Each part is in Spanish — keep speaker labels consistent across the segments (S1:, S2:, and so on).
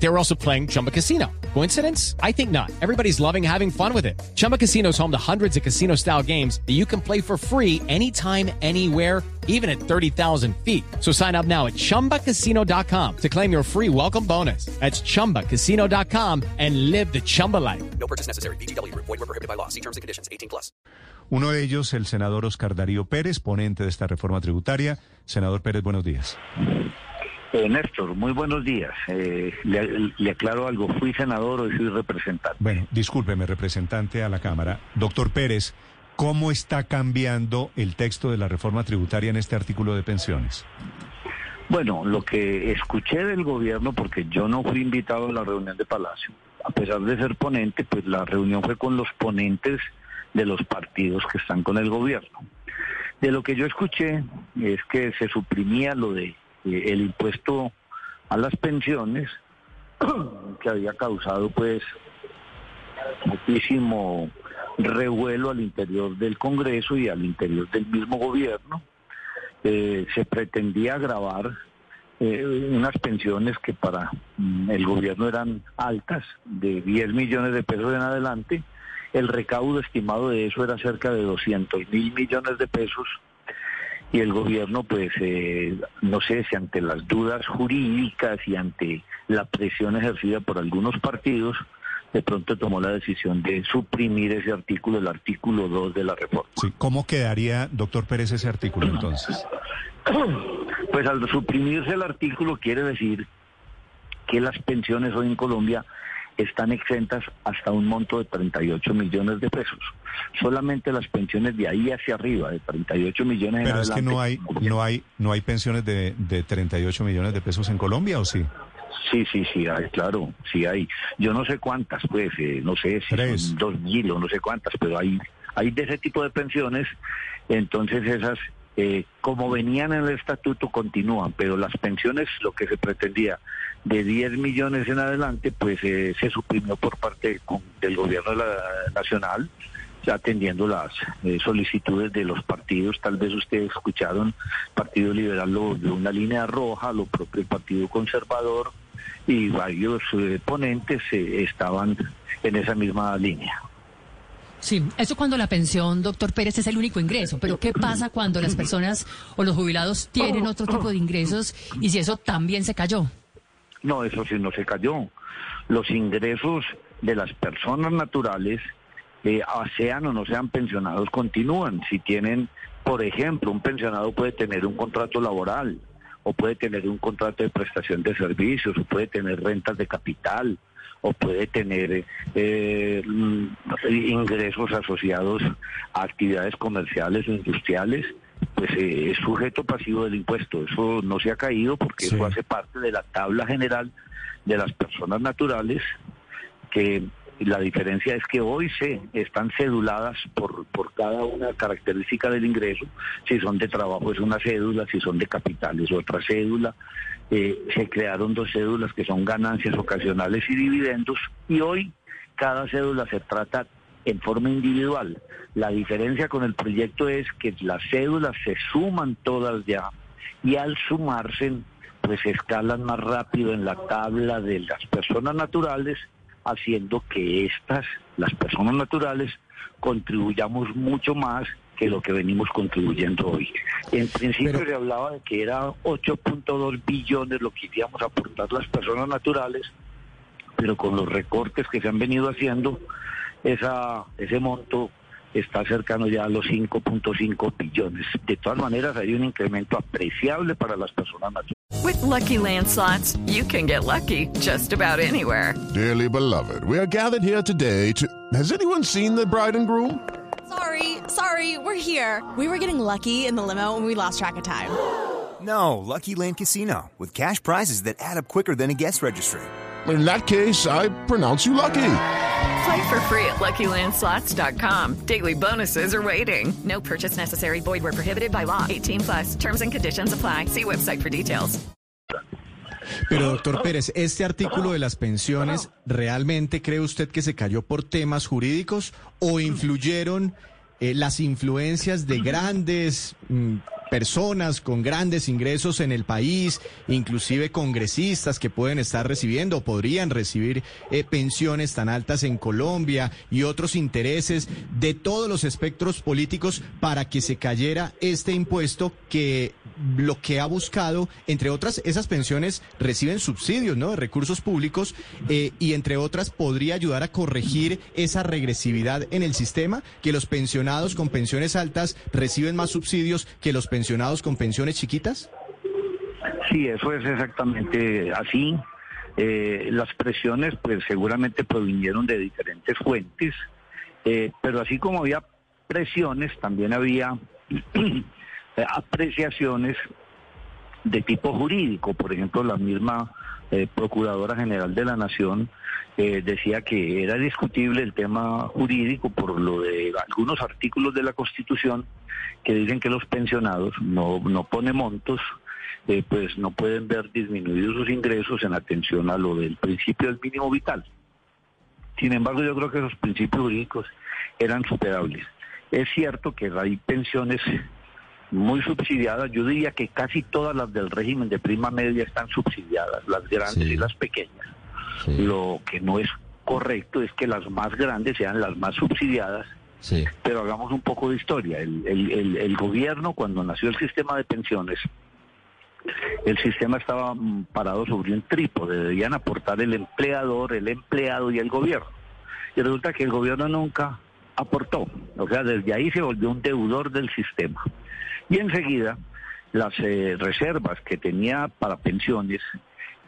S1: They were also playing Chumba Casino. Coincidence? I think not. Everybody's loving having fun with it. Chumba Casino is home to hundreds of casino style games that you can play for free anytime, anywhere, even at 30,000 feet. So sign up now at chumbacasino.com to claim your free welcome bonus. That's chumbacasino.com and live the Chumba life.
S2: No purchase necessary. BGW. Void were prohibited by law. See terms and conditions. 18 plus.
S3: Uno de ellos, el senador Oscar Darío Pérez, ponente de esta reforma tributaria. Senador Pérez, buenos días.
S4: Eh, Néstor, muy buenos días. Eh, le, le aclaro algo, fui senador, hoy soy representante.
S3: Bueno, discúlpeme, representante a la Cámara. Doctor Pérez, ¿cómo está cambiando el texto de la reforma tributaria en este artículo de pensiones?
S4: Bueno, lo que escuché del gobierno, porque yo no fui invitado a la reunión de Palacio, a pesar de ser ponente, pues la reunión fue con los ponentes de los partidos que están con el gobierno. De lo que yo escuché es que se suprimía lo de el impuesto a las pensiones que había causado pues muchísimo revuelo al interior del Congreso y al interior del mismo gobierno. Eh, se pretendía agravar eh, unas pensiones que para mm, el gobierno eran altas, de 10 millones de pesos en adelante. El recaudo estimado de eso era cerca de 200 mil millones de pesos y el gobierno, pues, eh, no sé si ante las dudas jurídicas y ante la presión ejercida por algunos partidos, de pronto tomó la decisión de suprimir ese artículo, el artículo 2 de la reforma.
S3: Sí, ¿Cómo quedaría, doctor Pérez, ese artículo entonces?
S4: Pues al suprimirse el artículo quiere decir que las pensiones hoy en Colombia están exentas hasta un monto de 38 millones de pesos. Solamente las pensiones de ahí hacia arriba, de 38 millones en
S3: Pero es que no hay,
S4: adelante,
S3: no hay, no hay pensiones de, de 38 millones de pesos en Colombia, ¿o sí?
S4: Sí, sí, sí, hay, claro, sí hay. Yo no sé cuántas, pues, eh, no sé si
S3: Tres.
S4: son dos mil o no sé cuántas, pero hay, hay de ese tipo de pensiones. Entonces esas, eh, como venían en el estatuto, continúan, pero las pensiones, lo que se pretendía de 10 millones en adelante, pues eh, se suprimió por parte con- del gobierno la, nacional atendiendo las eh, solicitudes de los partidos. Tal vez ustedes escucharon, Partido Liberal lo de una línea roja, lo propio el Partido Conservador y varios eh, ponentes eh, estaban en esa misma línea.
S5: Sí, eso cuando la pensión, doctor Pérez, es el único ingreso. Pero ¿qué pasa cuando las personas o los jubilados tienen otro tipo de ingresos y si eso también se cayó?
S4: No, eso sí no se cayó. Los ingresos de las personas naturales, eh, ah, sean o no sean pensionados, continúan. Si tienen, por ejemplo, un pensionado puede tener un contrato laboral, o puede tener un contrato de prestación de servicios, o puede tener rentas de capital, o puede tener eh, mm, ingresos asociados a actividades comerciales o industriales, pues eh, es sujeto pasivo del impuesto. Eso no se ha caído porque
S3: Sí.
S4: eso hace parte de la tabla general de las personas naturales que la diferencia es que hoy se están ceduladas por, por cada una característica del ingreso. Si son de trabajo es una cédula, si son de capital es otra cédula. Eh, se crearon dos cédulas que son ganancias ocasionales y dividendos y hoy cada cédula se trata en forma individual. La diferencia con el proyecto es que las cédulas se suman todas ya y al sumarse pues escalan más rápido en la tabla de las personas naturales, haciendo que estas, las personas naturales, contribuyamos mucho más que lo que venimos contribuyendo hoy. En principio
S3: Pero-
S4: se hablaba de que era 8.2 billones lo que iríamos a aportar las personas naturales, pero con los recortes que se han venido haciendo, esa, ese monto está cercano ya a los 5.5 billones. De todas maneras, hay un incremento apreciable para las personas naturales.
S6: With Lucky Land slots, you can get lucky just about anywhere.
S7: Dearly beloved, we are gathered here today to. Has anyone seen the bride and groom?
S8: Sorry, sorry, we're here. We were getting lucky in the limo and we lost track of time.
S9: No, Lucky Land Casino, with cash prizes that add up quicker than a guest registry.
S7: In that case, I pronounce you lucky.
S6: Play for free at LuckyLandSlots.com. Daily bonuses are waiting. No purchase necessary. Void were prohibited by law. 18 plus. Terms and conditions apply. See website for details.
S10: Pero doctor Pérez, ¿este artículo de las pensiones realmente cree usted que se cayó por temas jurídicos o influyeron eh, las influencias de grandes mm, personas con grandes ingresos en el país, inclusive congresistas que pueden estar recibiendo podrían recibir eh, pensiones tan altas en Colombia y otros intereses de todos los espectros políticos para que se cayera este impuesto que lo que ha buscado, entre otras, esas pensiones reciben subsidios, ¿no? De recursos públicos eh, y entre otras podría ayudar a corregir esa regresividad en el sistema, que los pensionados con pensiones altas reciben más subsidios que los pensionados con pensiones chiquitas.
S4: Sí, eso es exactamente así. Eh, las presiones, pues seguramente provinieron de diferentes fuentes, eh, pero así como había presiones, también había apreciaciones de tipo jurídico. Por ejemplo, la misma eh, Procuradora General de la Nación eh, decía que era discutible el tema jurídico por lo de algunos artículos de la Constitución que dicen que los pensionados no, no pone montos, pues no pueden ver disminuidos sus ingresos en atención a lo del principio del mínimo vital. Sin embargo, yo creo que esos principios jurídicos eran superables. Es cierto que hay pensiones muy subsidiadas. Yo diría que casi todas las del régimen de prima media están subsidiadas, las grandes y las pequeñas. Lo que no es correcto es que las más grandes sean las más subsidiadas. Pero hagamos un poco de historia. El, el, el, gobierno, cuando nació el sistema de pensiones, el sistema estaba mm, parado sobre un trípode. Debían aportar el empleador, el empleado y el gobierno. Y resulta que el gobierno nunca aportó. O sea, desde ahí se volvió un deudor del sistema. Y enseguida, las eh, reservas que tenía para pensiones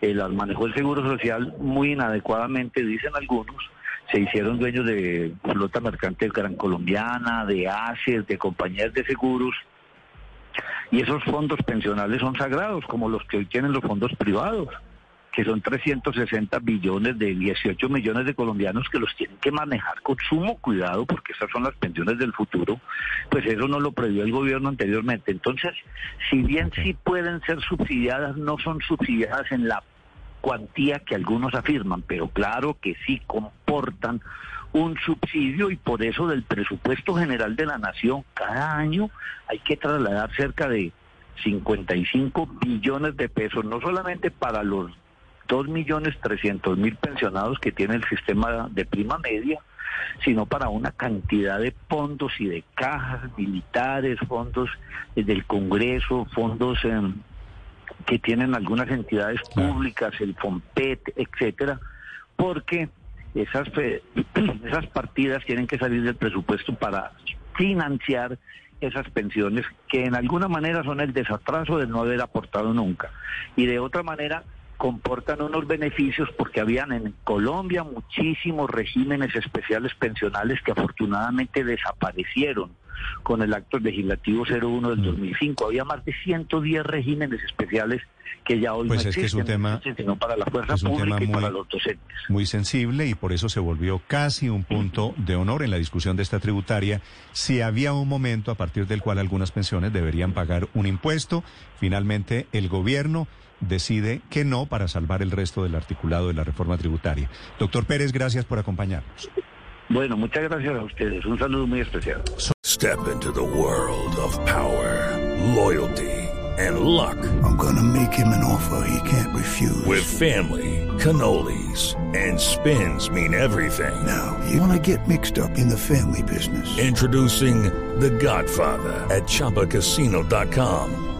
S4: eh, las manejó el Seguro Social muy inadecuadamente, dicen algunos. Se hicieron dueños de flota mercante gran colombiana, de ACES, de compañías de seguros. Y esos fondos pensionales son sagrados, como los que hoy tienen los fondos privados que son 360 billones de 18 millones de colombianos que los tienen que manejar con sumo cuidado porque esas son las pensiones del futuro, pues eso no lo previó el gobierno anteriormente. Entonces, si bien sí pueden ser subsidiadas, no son subsidiadas en la cuantía que algunos afirman, pero claro que sí comportan un subsidio y por eso del presupuesto general de la nación cada año hay que trasladar cerca de 55 billones de pesos, no solamente para los dos millones trescientos mil pensionados que tiene el sistema de prima media, sino para una cantidad de fondos y de cajas militares, fondos eh, del Congreso, fondos em, que tienen algunas entidades públicas, el FOMPET, etcétera, porque esas, esas partidas tienen que salir del presupuesto para financiar esas pensiones que en alguna manera son el desatraso de no haber aportado nunca. Y de otra manera comportan unos beneficios porque habían en Colombia muchísimos regímenes especiales pensionales que afortunadamente desaparecieron con el acto legislativo 01 del 2005. Mm. Había más de 110 regímenes especiales que ya hoy
S3: pues
S4: no
S3: es que es un tema,
S4: sino para la fuerza pública y para los docentes.
S3: Muy sensible y por eso se volvió casi un punto de honor en la discusión de esta tributaria. Si había un momento a partir del cual algunas pensiones deberían pagar un impuesto, finalmente el gobierno decide que no para salvar el resto del articulado de la reforma tributaria. Doctor Pérez, gracias por acompañarnos.
S4: Bueno, muchas gracias a ustedes. Un saludo muy especial.
S11: Step into the world of power, loyalty and luck.
S12: I'm gonna make him an offer he can't refuse.
S11: With family, cannolis and spins mean everything.
S12: Now, you wanna get mixed up in the family business.
S11: Introducing The Godfather at chapacasino.com.